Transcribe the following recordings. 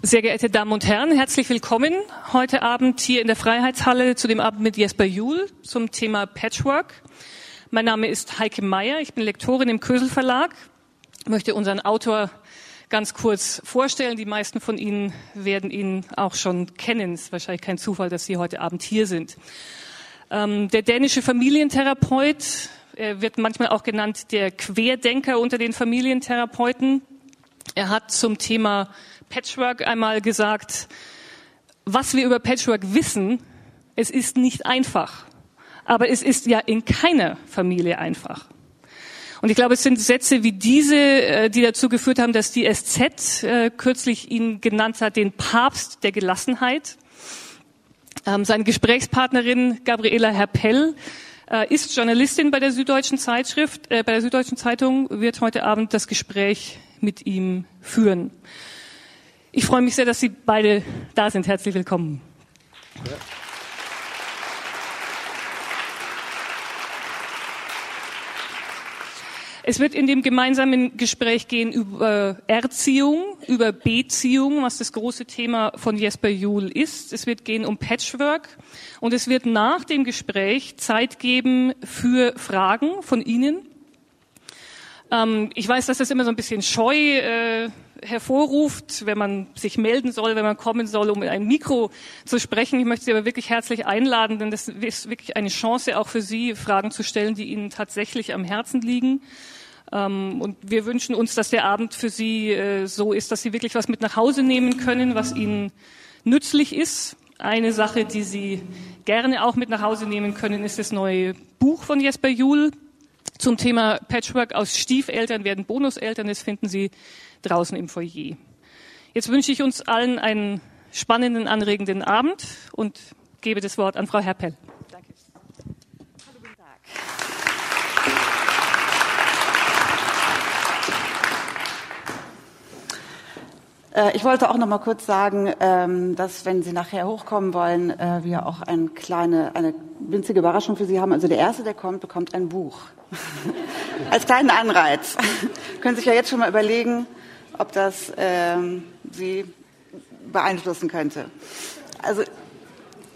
Sehr geehrte Damen und Herren, herzlich willkommen heute Abend hier in der Freiheitshalle zu dem Abend mit Jesper Juhl zum Thema Patchwork. Mein Name ist Heike Meyer, ich bin Lektorin im Kösel Verlag, ich möchte unseren Autor ganz kurz vorstellen. Die meisten von Ihnen werden ihn auch schon kennen. Es ist wahrscheinlich kein Zufall, dass Sie heute Abend hier sind. Ähm, der dänische Familientherapeut er wird manchmal auch genannt der Querdenker unter den Familientherapeuten. Er hat zum Thema Patchwork einmal gesagt, was wir über Patchwork wissen, es ist nicht einfach. Aber es ist ja in keiner Familie einfach. Und ich glaube, es sind Sätze wie diese, äh, die dazu geführt haben, dass die SZ äh, kürzlich ihn genannt hat, den Papst der Gelassenheit. Ähm, seine Gesprächspartnerin Gabriela Herpell äh, ist Journalistin bei der Süddeutschen Zeitschrift, bei der Süddeutschen Zeitung, wird heute Abend das Gespräch mit ihm führen. Ich freue mich sehr, dass Sie beide da sind. Herzlich willkommen. Ja. Es wird in dem gemeinsamen Gespräch gehen über Erziehung, über Beziehung, was das große Thema von Jesper Juhl ist. Es wird gehen um Patchwork und es wird nach dem Gespräch Zeit geben für Fragen von Ihnen. Ähm, ich weiß, dass das immer so ein bisschen scheu äh, hervorruft, wenn man sich melden soll, wenn man kommen soll, um in ein Mikro zu sprechen. Ich möchte Sie aber wirklich herzlich einladen, denn das ist wirklich eine Chance auch für Sie, Fragen zu stellen, die Ihnen tatsächlich am Herzen liegen. Ähm, und wir wünschen uns, dass der Abend für Sie äh, so ist, dass Sie wirklich was mit nach Hause nehmen können, was Ihnen nützlich ist. Eine Sache, die Sie gerne auch mit nach Hause nehmen können, ist das neue Buch von Jesper Juhl zum Thema Patchwork aus Stiefeltern werden Bonuseltern. Das finden Sie draußen im Foyer. Jetzt wünsche ich uns allen einen spannenden, anregenden Abend und gebe das Wort an Frau Herpell. Danke. Hallo, guten Tag. Äh, ich wollte auch noch mal kurz sagen, ähm, dass wenn Sie nachher hochkommen wollen, äh, wir auch eine kleine, eine winzige Überraschung für Sie haben. Also der Erste, der kommt, bekommt ein Buch. Als kleinen Anreiz. Können Sie sich ja jetzt schon mal überlegen, ob das ähm, Sie beeinflussen könnte. Also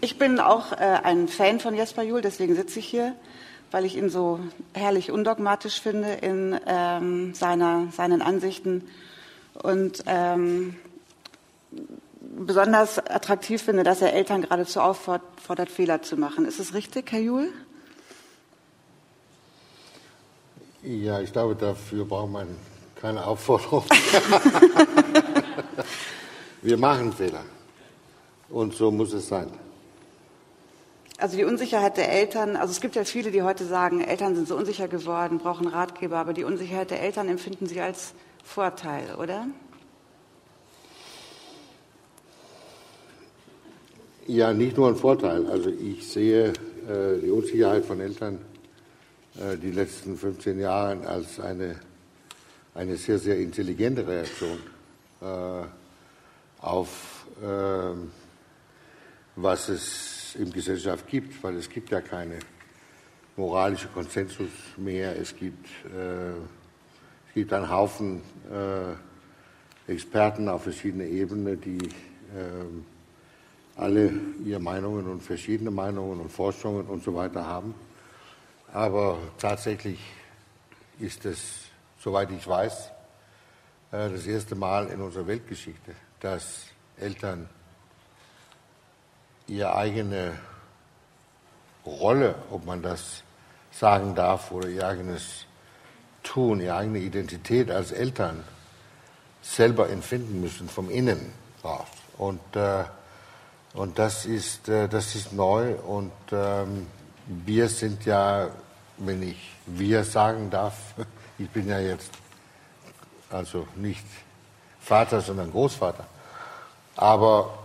ich bin auch äh, ein Fan von Jesper Juhl, deswegen sitze ich hier, weil ich ihn so herrlich undogmatisch finde in ähm, seiner, seinen Ansichten und ähm, besonders attraktiv finde, dass er Eltern geradezu auffordert, Fehler zu machen. Ist es richtig, Herr Juhl? Ja, ich glaube, dafür braucht man keine Aufforderung. Wir machen Fehler. Und so muss es sein. Also die Unsicherheit der Eltern, also es gibt ja viele, die heute sagen, Eltern sind so unsicher geworden, brauchen Ratgeber, aber die Unsicherheit der Eltern empfinden sie als Vorteil, oder? Ja, nicht nur ein Vorteil. Also ich sehe äh, die Unsicherheit von Eltern äh, die letzten 15 Jahre als eine, eine sehr, sehr intelligente Reaktion äh, auf ähm, was es in Gesellschaft gibt, weil es gibt ja keine moralische Konsensus mehr. Es gibt äh, es gibt einen Haufen äh, Experten auf verschiedenen Ebenen, die äh, alle ihre Meinungen und verschiedene Meinungen und Forschungen und so weiter haben. Aber tatsächlich ist es, soweit ich weiß, äh, das erste Mal in unserer Weltgeschichte, dass Eltern ihre eigene Rolle, ob man das sagen darf, oder ihr eigenes Tun, ihre eigene Identität als Eltern selber empfinden müssen, vom Innen raus. Und, äh, und das, ist, äh, das ist neu und ähm, wir sind ja, wenn ich wir sagen darf, ich bin ja jetzt also nicht Vater, sondern Großvater, aber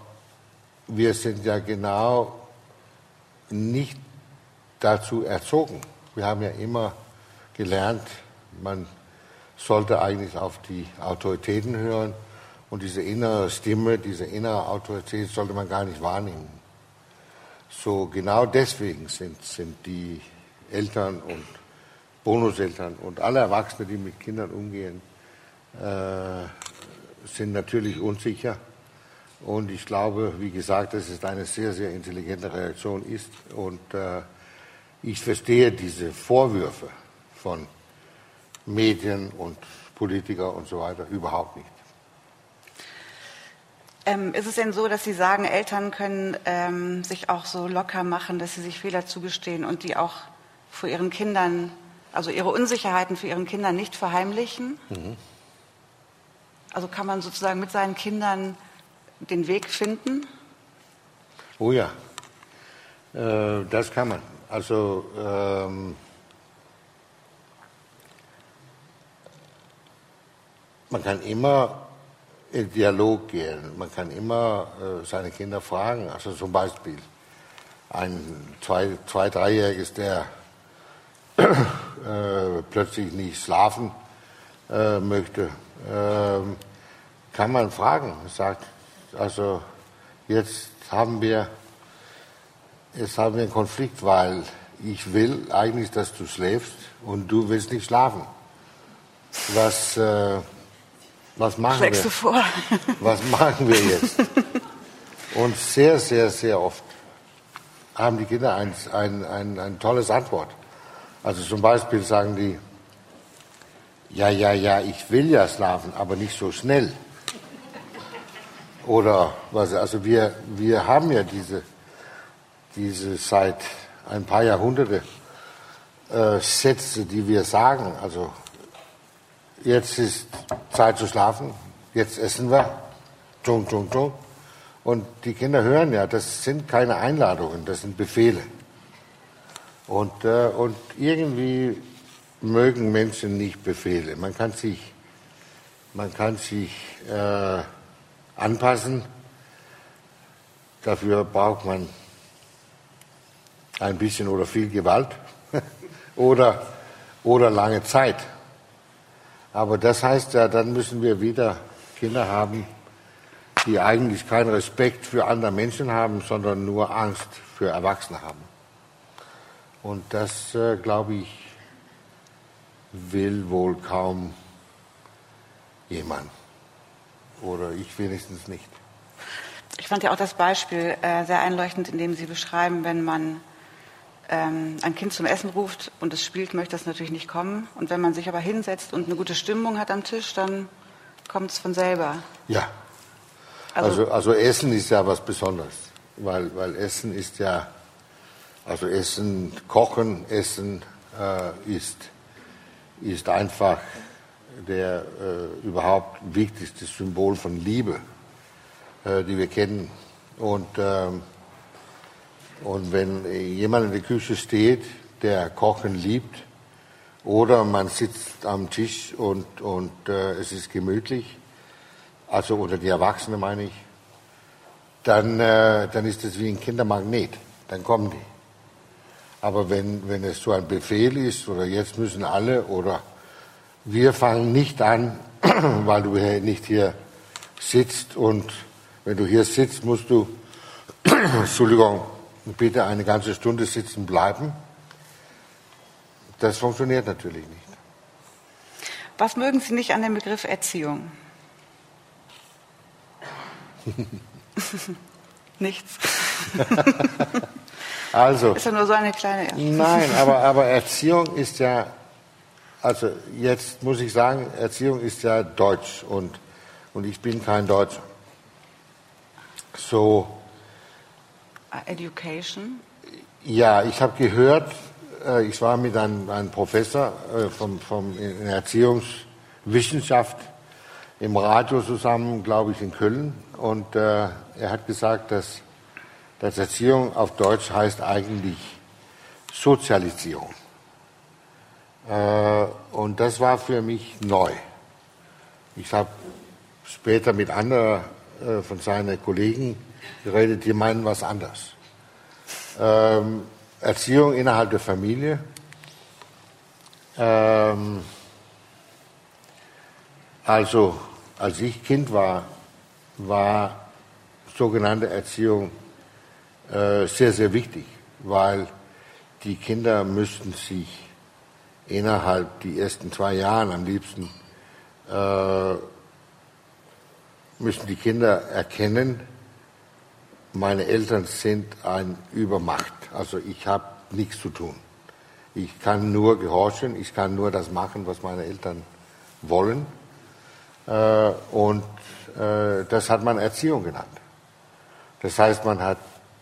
wir sind ja genau nicht dazu erzogen. Wir haben ja immer gelernt, man sollte eigentlich auf die Autoritäten hören und diese innere Stimme, diese innere Autorität sollte man gar nicht wahrnehmen. So genau deswegen sind, sind die Eltern und Bonuseltern und alle Erwachsene, die mit Kindern umgehen, äh, sind natürlich unsicher Und ich glaube, wie gesagt, dass es eine sehr, sehr intelligente Reaktion ist. Und äh, ich verstehe diese Vorwürfe von Medien und Politiker und so weiter überhaupt nicht. Ähm, ist es denn so, dass Sie sagen, Eltern können ähm, sich auch so locker machen, dass sie sich Fehler zugestehen und die auch vor ihren Kindern, also ihre Unsicherheiten für ihren Kindern nicht verheimlichen? Mhm. Also kann man sozusagen mit seinen Kindern den Weg finden? Oh ja, äh, das kann man. Also ähm, man kann immer in Dialog gehen, man kann immer äh, seine Kinder fragen. Also zum Beispiel ein zwei, zwei dreijähriges, der äh, plötzlich nicht schlafen äh, möchte, ähm, kann man fragen. Sagt, also jetzt haben wir jetzt haben wir einen Konflikt, weil ich will eigentlich, dass du schläfst und du willst nicht schlafen. Was, äh, was machen Schlägst wir? du vor? Was machen wir jetzt? Und sehr, sehr, sehr oft haben die Kinder ein, ein, ein, ein tolles Antwort. Also zum Beispiel sagen die, ja, ja, ja, ich will ja schlafen, aber nicht so schnell. Oder was, also wir, wir haben ja diese, diese seit ein paar Jahrhunderte äh, Sätze, die wir sagen. Also jetzt ist Zeit zu schlafen, jetzt essen wir, tung, tung, tung. Und die Kinder hören ja, das sind keine Einladungen, das sind Befehle. Und, äh, und irgendwie mögen Menschen nicht Befehle. Man kann sich, man kann sich äh, anpassen. Dafür braucht man ein bisschen oder viel Gewalt oder, oder lange Zeit. Aber das heißt ja, dann müssen wir wieder Kinder haben, die eigentlich keinen Respekt für andere Menschen haben, sondern nur Angst für Erwachsene haben. Und das, äh, glaube ich, will wohl kaum jemand oder ich wenigstens nicht. Ich fand ja auch das Beispiel äh, sehr einleuchtend, in dem Sie beschreiben, wenn man ähm, ein Kind zum Essen ruft und es spielt, möchte das natürlich nicht kommen. Und wenn man sich aber hinsetzt und eine gute Stimmung hat am Tisch, dann kommt es von selber. Ja. Also, also, also, Essen ist ja was Besonderes, weil, weil Essen ist ja, also Essen, Kochen, Essen äh, ist, ist einfach der äh, überhaupt wichtigste Symbol von Liebe, äh, die wir kennen. Und, ähm, und wenn jemand in der Küche steht, der Kochen liebt, oder man sitzt am Tisch und, und äh, es ist gemütlich, also oder die Erwachsenen meine ich, dann, äh, dann ist es wie ein Kindermagnet, dann kommen die. Aber wenn, wenn es so ein Befehl ist, oder jetzt müssen alle, oder wir fangen nicht an, weil du nicht hier sitzt und wenn du hier sitzt, musst du, Entschuldigung, bitte eine ganze Stunde sitzen bleiben. Das funktioniert natürlich nicht. Was mögen Sie nicht an dem Begriff Erziehung? Nichts. also. Ist ja nur so eine kleine. Nein, aber, aber Erziehung ist ja also jetzt muss ich sagen, Erziehung ist ja Deutsch und, und ich bin kein Deutscher. So. Education? Ja, ich habe gehört, äh, ich war mit einem, einem Professor äh, vom, vom, in Erziehungswissenschaft im Radio zusammen, glaube ich, in Köln. Und äh, er hat gesagt, dass, dass Erziehung auf Deutsch heißt eigentlich Sozialisierung. Äh, und das war für mich neu. Ich habe später mit anderen äh, von seinen Kollegen geredet, die meinen was anderes. Ähm, Erziehung innerhalb der Familie. Ähm, also, als ich Kind war, war sogenannte Erziehung äh, sehr, sehr wichtig, weil die Kinder müssten sich innerhalb die ersten zwei Jahren am liebsten äh, müssen die Kinder erkennen, meine Eltern sind eine Übermacht. Also ich habe nichts zu tun. Ich kann nur gehorchen, ich kann nur das machen, was meine Eltern wollen. Äh, und äh, das hat man Erziehung genannt. Das heißt, man hat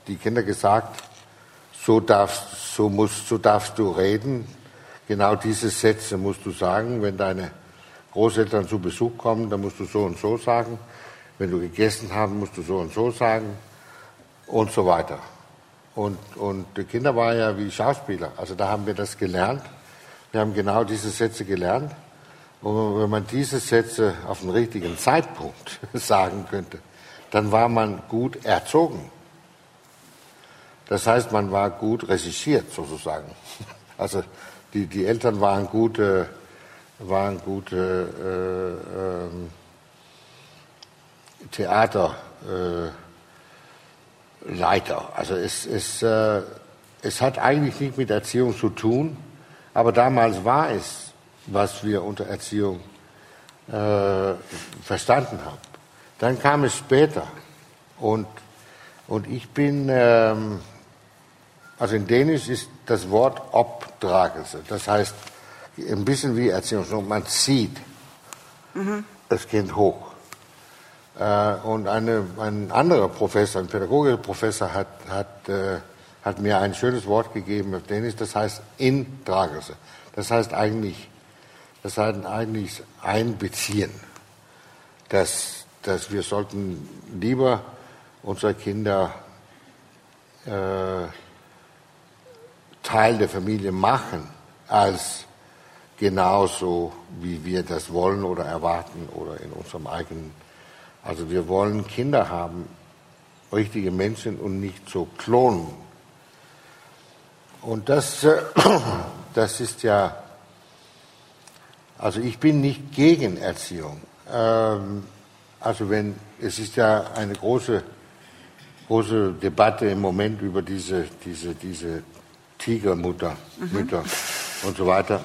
die Kinder gesagt, so darfst, so musst, so darfst du reden. Genau diese Sätze musst du sagen. Wenn deine Großeltern zu Besuch kommen, dann musst du so und so sagen. Wenn du gegessen haben, musst du so und so sagen. Und so weiter. Und, und die Kinder waren ja wie Schauspieler. Also da haben wir das gelernt. Wir haben genau diese Sätze gelernt. Und wenn man diese Sätze auf den richtigen Zeitpunkt sagen könnte, dann war man gut erzogen. Das heißt, man war gut recherchiert sozusagen. Also die, die Eltern waren gute, waren gute äh, äh, Theaterleiter. Äh, also es, es, äh, es hat eigentlich nicht mit Erziehung zu tun, aber damals war es was wir unter Erziehung äh, verstanden haben. Dann kam es später und, und ich bin, ähm, also in Dänisch ist das Wort Obdragelse, das heißt ein bisschen wie Erziehung, man zieht mhm. das Kind hoch. Äh, und eine, ein anderer Professor, ein pädagogischer Professor hat, hat, äh, hat mir ein schönes Wort gegeben auf Dänisch, das heißt Indragelse. Das heißt eigentlich das heißt eigentlich einbeziehen, dass, dass wir sollten lieber unsere Kinder äh, Teil der Familie machen, als genauso, wie wir das wollen oder erwarten oder in unserem eigenen. Also wir wollen Kinder haben, richtige Menschen und nicht so Klonen. Und das, äh, das ist ja also ich bin nicht gegen Erziehung. Ähm, also wenn es ist ja eine große große Debatte im Moment über diese diese diese Tigermutter mhm. Mütter und so weiter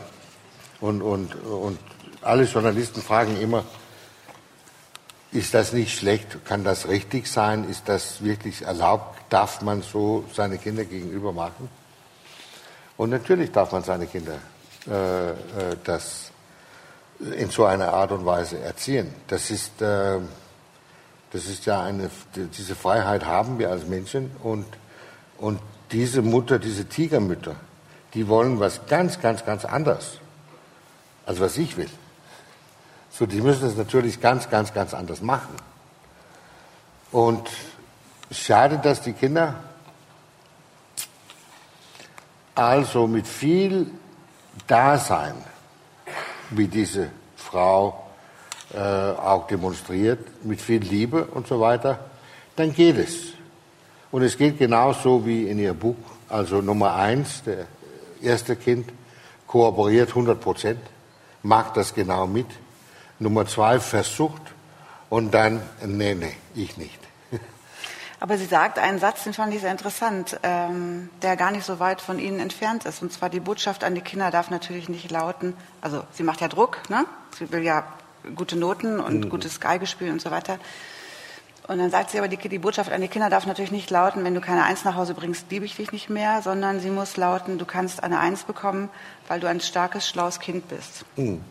und und und alle Journalisten fragen immer ist das nicht schlecht? Kann das richtig sein? Ist das wirklich erlaubt? Darf man so seine Kinder gegenüber machen? Und natürlich darf man seine Kinder äh, äh, das in so einer Art und Weise erziehen. Das ist, äh, das ist ja eine, diese Freiheit haben wir als Menschen und, und diese Mutter, diese Tigermütter, die wollen was ganz, ganz, ganz anderes, als was ich will. So, die müssen es natürlich ganz, ganz, ganz anders machen. Und schade, dass die Kinder also mit viel Dasein wie diese Frau äh, auch demonstriert, mit viel Liebe und so weiter, dann geht es. Und es geht genauso wie in ihr Buch. Also Nummer eins, der erste Kind, kooperiert 100 Prozent, macht das genau mit. Nummer zwei, versucht und dann, nee, nee, ich nicht. Aber sie sagt einen Satz, den fand ich sehr interessant, ähm, der gar nicht so weit von Ihnen entfernt ist. Und zwar die Botschaft an die Kinder darf natürlich nicht lauten, also sie macht ja Druck, ne? sie will ja gute Noten und mhm. gutes Geigespiel und so weiter. Und dann sagt sie aber, die, die, Botschaft an die Kinder darf natürlich nicht lauten, wenn du keine Eins nach Hause bringst, liebe ich dich nicht mehr, sondern sie muss lauten, du kannst eine Eins bekommen, weil du ein starkes, schlaues Kind bist. Mhm.